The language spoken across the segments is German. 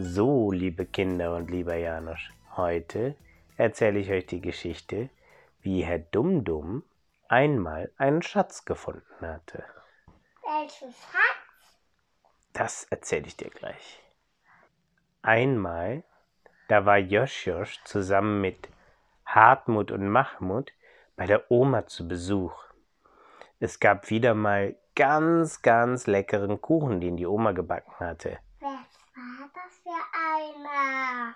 So, liebe Kinder und lieber Janosch, heute erzähle ich euch die Geschichte, wie Herr Dumdum einmal einen Schatz gefunden hatte. Welchen Schatz? Das erzähle ich dir gleich. Einmal, da war Joschjosch zusammen mit Hartmut und Mahmut bei der Oma zu Besuch. Es gab wieder mal ganz, ganz leckeren Kuchen, den die Oma gebacken hatte. Einer?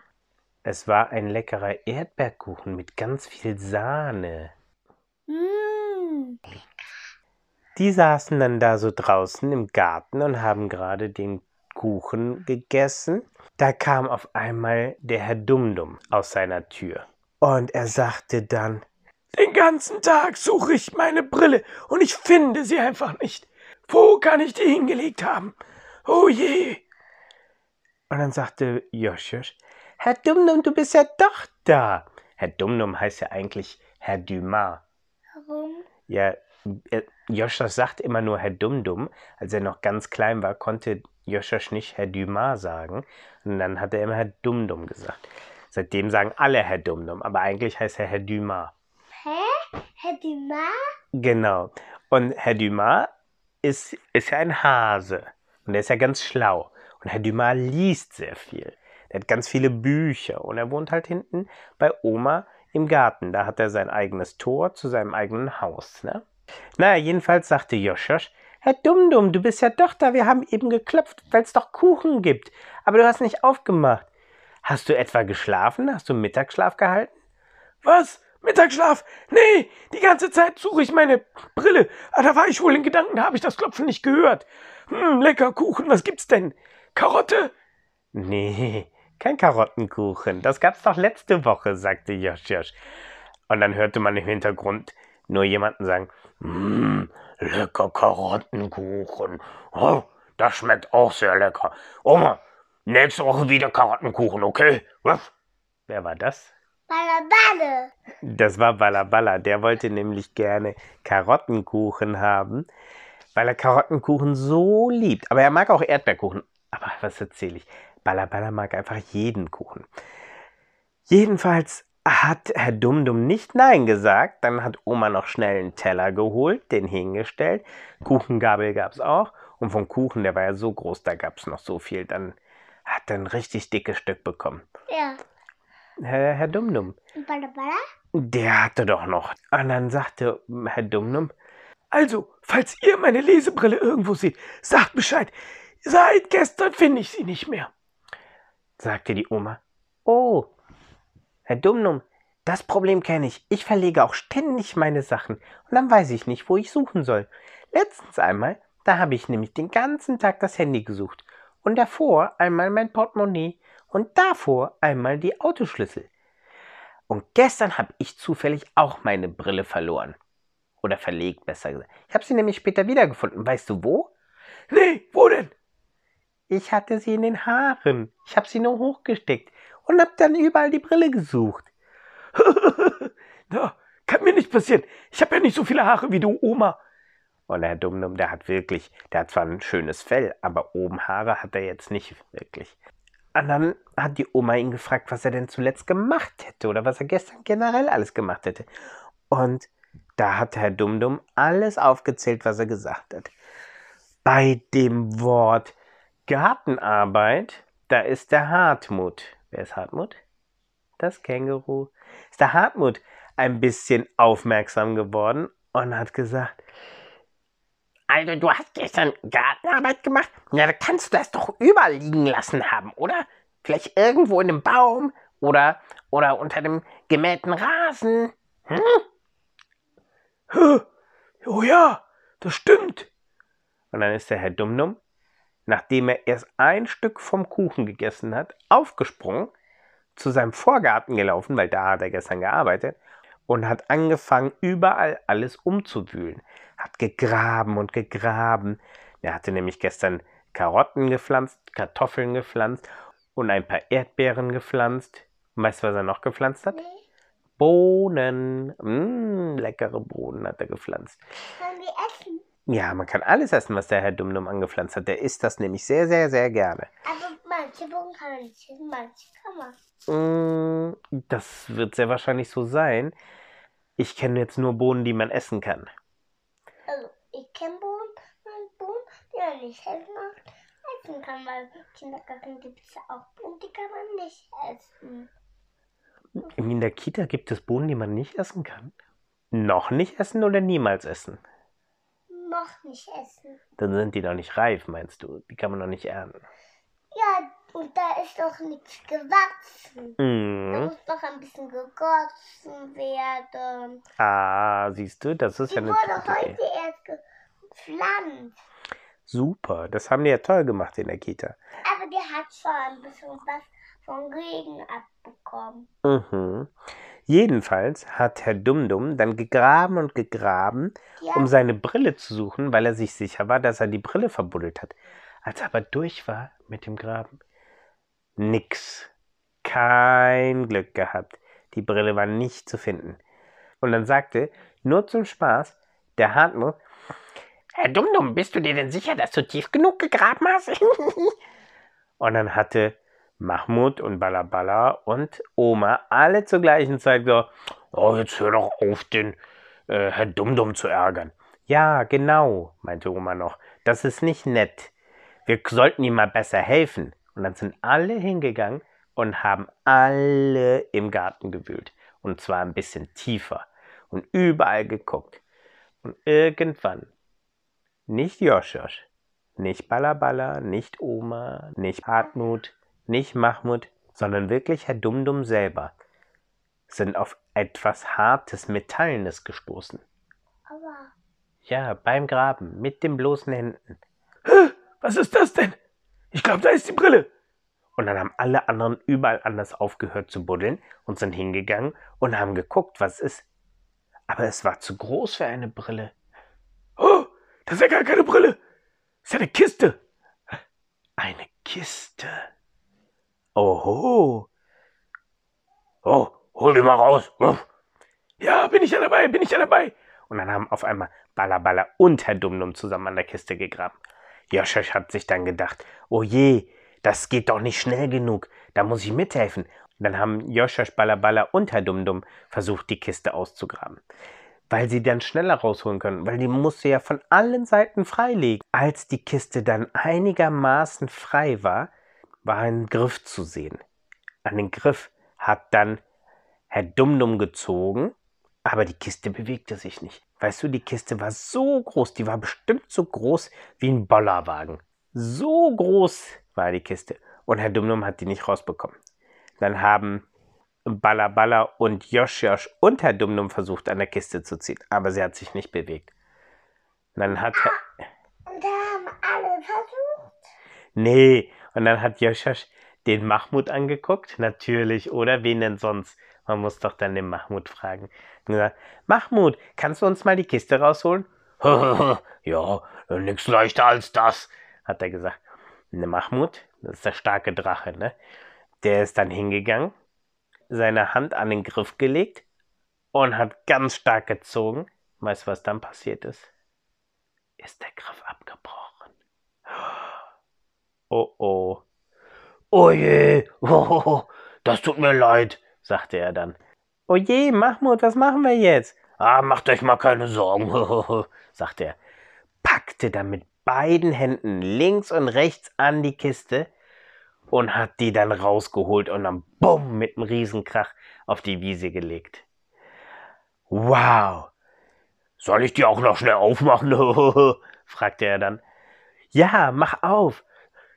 Es war ein leckerer Erdbeerkuchen mit ganz viel Sahne. Mmh. Die saßen dann da so draußen im Garten und haben gerade den Kuchen gegessen. Da kam auf einmal der Herr Dumdum aus seiner Tür. Und er sagte dann, den ganzen Tag suche ich meine Brille und ich finde sie einfach nicht. Wo kann ich die hingelegt haben? Oh je. Und dann sagte Joschisch, Herr Dumdum, du bist ja doch da. Herr Dumdum heißt ja eigentlich Herr Dumas. Warum? Ja, äh, Joschas sagt immer nur Herr Dumdum. Als er noch ganz klein war, konnte Joschas nicht Herr Dumas sagen. Und dann hat er immer Herr Dumdum gesagt. Seitdem sagen alle Herr Dumdum, aber eigentlich heißt er Herr Dumas. Hä? Herr Dumas? Genau. Und Herr Dumas ist, ist ja ein Hase. Und er ist ja ganz schlau. Und Herr Dumas liest sehr viel. Er hat ganz viele Bücher. Und er wohnt halt hinten bei Oma im Garten. Da hat er sein eigenes Tor zu seinem eigenen Haus. Ne? Naja, jedenfalls sagte Joschosch, Herr Dumdum, du bist ja doch da. Wir haben eben geklopft, weil es doch Kuchen gibt. Aber du hast nicht aufgemacht. Hast du etwa geschlafen? Hast du Mittagsschlaf gehalten? Was? Mittagsschlaf? Nee, die ganze Zeit suche ich meine Brille. Ah, da war ich wohl in Gedanken, da habe ich das Klopfen nicht gehört. Hm, lecker Kuchen, was gibt's denn? Karotte? Nee, kein Karottenkuchen. Das gab's doch letzte Woche, sagte Josch Josch. Und dann hörte man im Hintergrund nur jemanden sagen, Mmm, lecker Karottenkuchen. Oh, das schmeckt auch sehr lecker. Oma, nächste Woche wieder Karottenkuchen, okay? Was? Wer war das? Ballaballe. Das war Ballaballa. Der wollte nämlich gerne Karottenkuchen haben, weil er Karottenkuchen so liebt. Aber er mag auch Erdbeerkuchen. Aber was erzähle ich? Ballaballa mag einfach jeden Kuchen. Jedenfalls hat Herr Dumdum nicht Nein gesagt. Dann hat Oma noch schnell einen Teller geholt, den hingestellt. Kuchengabel gab es auch. Und vom Kuchen, der war ja so groß, da gab es noch so viel. Dann hat er ein richtig dickes Stück bekommen. Ja. Herr, Herr Dumdum, Und Ballaballa? der hatte doch noch. Und dann sagte Herr Dumdum, also, falls ihr meine Lesebrille irgendwo seht, sagt Bescheid. Seit gestern finde ich sie nicht mehr. Sagte die Oma. Oh, Herr Dumdum, das Problem kenne ich. Ich verlege auch ständig meine Sachen und dann weiß ich nicht, wo ich suchen soll. Letztens einmal, da habe ich nämlich den ganzen Tag das Handy gesucht und davor einmal mein Portemonnaie und davor einmal die Autoschlüssel. Und gestern habe ich zufällig auch meine Brille verloren. Oder verlegt, besser gesagt. Ich habe sie nämlich später wiedergefunden. Weißt du wo? Nee, wo denn? Ich hatte sie in den Haaren. Ich habe sie nur hochgesteckt und habe dann überall die Brille gesucht. Na, kann mir nicht passieren. Ich habe ja nicht so viele Haare wie du, Oma. Und Herr Dumdum, der hat wirklich, der hat zwar ein schönes Fell, aber oben Haare hat er jetzt nicht wirklich. Und dann hat die Oma ihn gefragt, was er denn zuletzt gemacht hätte oder was er gestern generell alles gemacht hätte. Und da hat Herr Dumdum alles aufgezählt, was er gesagt hat. Bei dem Wort Gartenarbeit, da ist der Hartmut. Wer ist Hartmut? Das Känguru. Ist der Hartmut ein bisschen aufmerksam geworden und hat gesagt, also du hast gestern Gartenarbeit gemacht? Ja, da kannst du das doch überall liegen lassen haben, oder? Vielleicht irgendwo in einem Baum oder, oder unter dem gemähten Rasen. Hm? Oh ja, das stimmt. Und dann ist der Herr Dumdum, nachdem er erst ein Stück vom Kuchen gegessen hat, aufgesprungen, zu seinem Vorgarten gelaufen, weil da hat er gestern gearbeitet, und hat angefangen, überall alles umzuwühlen. Hat gegraben und gegraben. Er hatte nämlich gestern Karotten gepflanzt, Kartoffeln gepflanzt und ein paar Erdbeeren gepflanzt. Und weißt du, was er noch gepflanzt hat? Nee. Bohnen. Mmh, leckere Bohnen hat er gepflanzt. Können wir essen? Ja, man kann alles essen, was der Herr Dumdum angepflanzt hat. Der isst das nämlich sehr, sehr, sehr gerne. Aber manche Bohnen kann man nicht essen, manche kann man. Mm, Das wird sehr wahrscheinlich so sein. Ich kenne jetzt nur Bohnen, die man essen kann. Also, ich kenne Bohnen, Bohnen, die man nicht essen, essen kann, weil Kindergarten gibt es ja auch Bohnen, die kann man nicht essen. In der Kita gibt es Bohnen, die man nicht essen kann. Noch nicht essen oder niemals essen? Noch nicht essen. Dann sind die noch nicht reif, meinst du? Die kann man noch nicht ernten. Ja, und da ist noch nichts gewachsen. Da Mhm. muss noch ein bisschen gegossen werden. Ah, siehst du, das ist Die ja eine wurde gute Idee. heute erst gepflanzt. Super, das haben die ja toll gemacht in der Kita. Aber die hat schon ein bisschen was vom Regen abbekommen. Mhm. Jedenfalls hat Herr Dumdum dann gegraben und gegraben, Ja, um seine Brille zu suchen, weil er sich sicher war, dass er die Brille verbuddelt hat. Als er aber durch war mit dem Graben, nix. Kein Glück gehabt. Die Brille war nicht zu finden. Und dann sagte, nur zum Spaß, der Hartmut, Herr Dumdum, bist du dir denn sicher, dass du tief genug gegraben hast? und dann hatte Mahmud und Balabala und Oma alle zur gleichen Zeit gesagt, oh, jetzt hör doch auf, den äh, Herr Dumdum zu ärgern. Ja, genau, meinte Oma noch. Das ist nicht nett. Wir sollten ihm mal besser helfen. Und dann sind alle hingegangen und haben alle im Garten gewühlt. Und zwar ein bisschen tiefer und überall geguckt. Und irgendwann, nicht Joschosch, nicht Balabala, nicht Oma, nicht Hartmut, nicht Mahmud, sondern wirklich Herr Dumdum selber, sind auf etwas Hartes, Metallenes gestoßen. aber Ja, beim Graben, mit den bloßen Händen. Was ist das denn? Ich glaube, da ist die Brille. Und dann haben alle anderen überall anders aufgehört zu buddeln und sind hingegangen und haben geguckt, was es ist. Aber es war zu groß für eine Brille. Oh, das ist ja gar keine Brille. Das ist ja eine Kiste. Eine Kiste. Oho. Oh, hol die mal raus. Ja, bin ich ja dabei, bin ich ja dabei. Und dann haben auf einmal Balabala und Herr Dumdum zusammen an der Kiste gegraben. Joscha hat sich dann gedacht, oh je, das geht doch nicht schnell genug, da muss ich mithelfen. Und dann haben Joscha, Balabala und Herr Dumdum versucht, die Kiste auszugraben. Weil sie dann schneller rausholen können, weil die musste ja von allen Seiten freilegen. Als die Kiste dann einigermaßen frei war, war ein Griff zu sehen. An den Griff hat dann Herr Dumdum gezogen, aber die Kiste bewegte sich nicht. Weißt du, die Kiste war so groß, die war bestimmt so groß wie ein Bollerwagen. So groß war die Kiste. Und Herr Dumdum hat die nicht rausbekommen. Dann haben Balaballa und Josh Josh und Herr Dumdum versucht, an der Kiste zu ziehen, aber sie hat sich nicht bewegt. Und dann hat Herr, und da haben alle versucht. Nee, und dann hat Joschas den Mahmud angeguckt, natürlich, oder wen denn sonst? Man muss doch dann den Mahmud fragen. Und gesagt, Mahmud, kannst du uns mal die Kiste rausholen? ja, nix leichter als das. Hat er gesagt. Und der Mahmud, das ist der starke Drache, ne? Der ist dann hingegangen, seine Hand an den Griff gelegt und hat ganz stark gezogen. Weißt du, was dann passiert ist? Ist der Griff abgebrochen. Oh oh. Oh je, oh, das tut mir leid. sagte er dann. Oh je, Mahmud, was machen wir jetzt? Ah, macht euch mal keine Sorgen. sagte er, packte dann mit beiden Händen links und rechts an die Kiste und hat die dann rausgeholt und dann bumm mit einem Riesenkrach auf die Wiese gelegt. Wow, Soll ich die auch noch schnell aufmachen? fragte er dann. Ja, mach auf.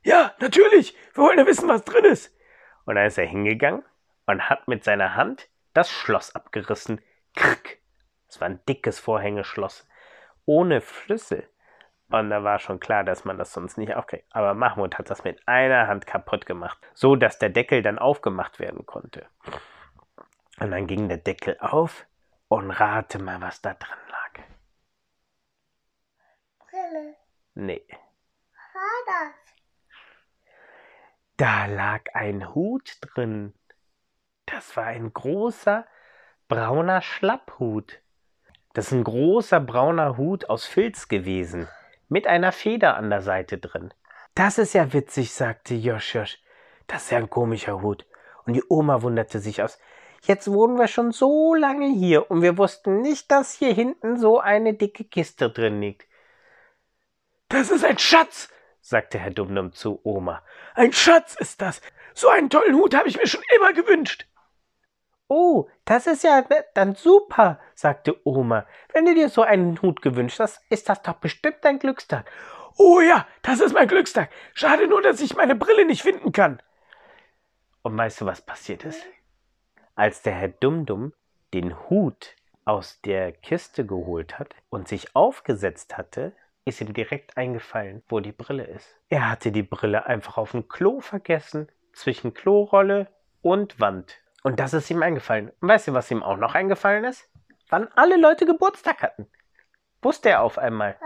Ja, natürlich. Wir wollen ja wissen, was drin ist. Und dann ist er hingegangen und hat mit seiner Hand das Schloss abgerissen. Krrk. Es war ein dickes Vorhängeschloss. Ohne Schlüssel. Und da war schon klar, dass man das sonst nicht aufkriegt. Aber Mahmud hat das mit einer Hand kaputt gemacht, so dass der Deckel dann aufgemacht werden konnte. Und dann ging der Deckel auf und rate mal, was da drin lag. Brille. Nee, Was war das? Da lag ein Hut drin. Das war ein großer brauner Schlapphut. Das ist ein großer brauner Hut aus Filz gewesen, mit einer Feder an der Seite drin. Das ist ja witzig, sagte Josh Josh. Das ist ja ein komischer Hut. Und die Oma wunderte sich aus. Jetzt wohnen wir schon so lange hier und wir wussten nicht, dass hier hinten so eine dicke Kiste drin liegt. Das ist ein Schatz, sagte Herr Dumdum zu Oma. Ein Schatz ist das. So einen tollen Hut habe ich mir schon immer gewünscht. Oh, das ist ja dann super, sagte Oma. Wenn du dir so einen Hut gewünscht hast, ist das doch bestimmt dein Glückstag. Oh ja, das ist mein Glückstag. Schade nur, dass ich meine Brille nicht finden kann. Und weißt du, was passiert ist? Als der Herr Dumdum den Hut aus der Kiste geholt hat und sich aufgesetzt hatte, ist ihm direkt eingefallen, wo die Brille ist. Er hatte die Brille einfach auf dem Klo vergessen, zwischen Klorolle und Wand. Und das ist ihm eingefallen. Und weißt du, was ihm auch noch eingefallen ist? Wann alle Leute Geburtstag hatten. Wusste er auf einmal.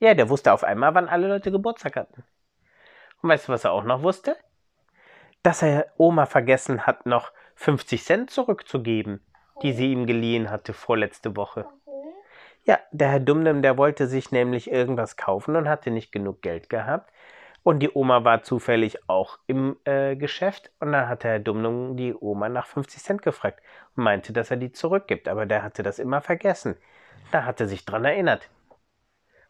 Ja, der wusste auf einmal, wann alle Leute Geburtstag hatten. Und weißt du, was er auch noch wusste? Dass er Oma vergessen hat, noch 50 Cent zurückzugeben, die sie ihm geliehen hatte vorletzte Woche. Ja, der Herr Dumdum, der wollte sich nämlich irgendwas kaufen und hatte nicht genug Geld gehabt. Und die Oma war zufällig auch im äh, Geschäft. Und dann hat Herr Dumdum die Oma nach 50 Cent gefragt und meinte, dass er die zurückgibt. Aber der hatte das immer vergessen. Da hat er sich dran erinnert.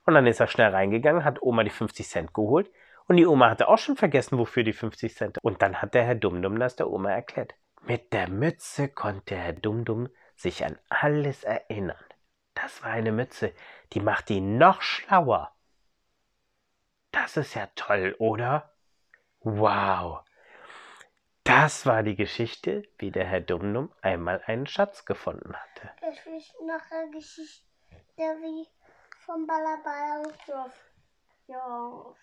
Und dann ist er schnell reingegangen, hat Oma die 50 Cent geholt. Und die Oma hatte auch schon vergessen, wofür die 50 Cent. Und dann hat der Herr Dumdum das der Oma erklärt. Mit der Mütze konnte Herr Dumdum sich an alles erinnern. Das war eine Mütze, die macht ihn noch schlauer. Das ist ja toll, oder? Wow. Das war die Geschichte, wie der Herr Dumdum einmal einen Schatz gefunden hatte. Das ist noch eine Geschichte wie von Balabala und Josh. Ja.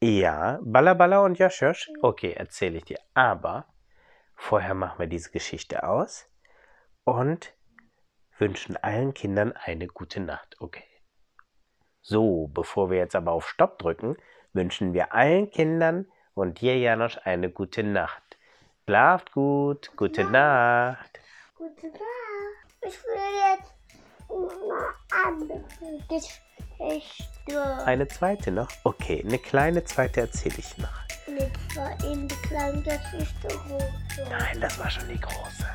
Ja, Ballaballa und Josh Josh. Okay, erzähle ich dir. Aber vorher machen wir diese Geschichte aus und wünschen allen Kindern eine gute Nacht. Okay. So, bevor wir jetzt aber auf Stopp drücken, wünschen wir allen Kindern und dir, Janosch, eine gute Nacht. Schlaft gut. Gute Nacht. Gute Nacht. Ich will jetzt eine zweite noch? Okay, eine kleine zweite erzähle ich noch. Mit war in die kleine Geschichte. Nein, das war schon die große.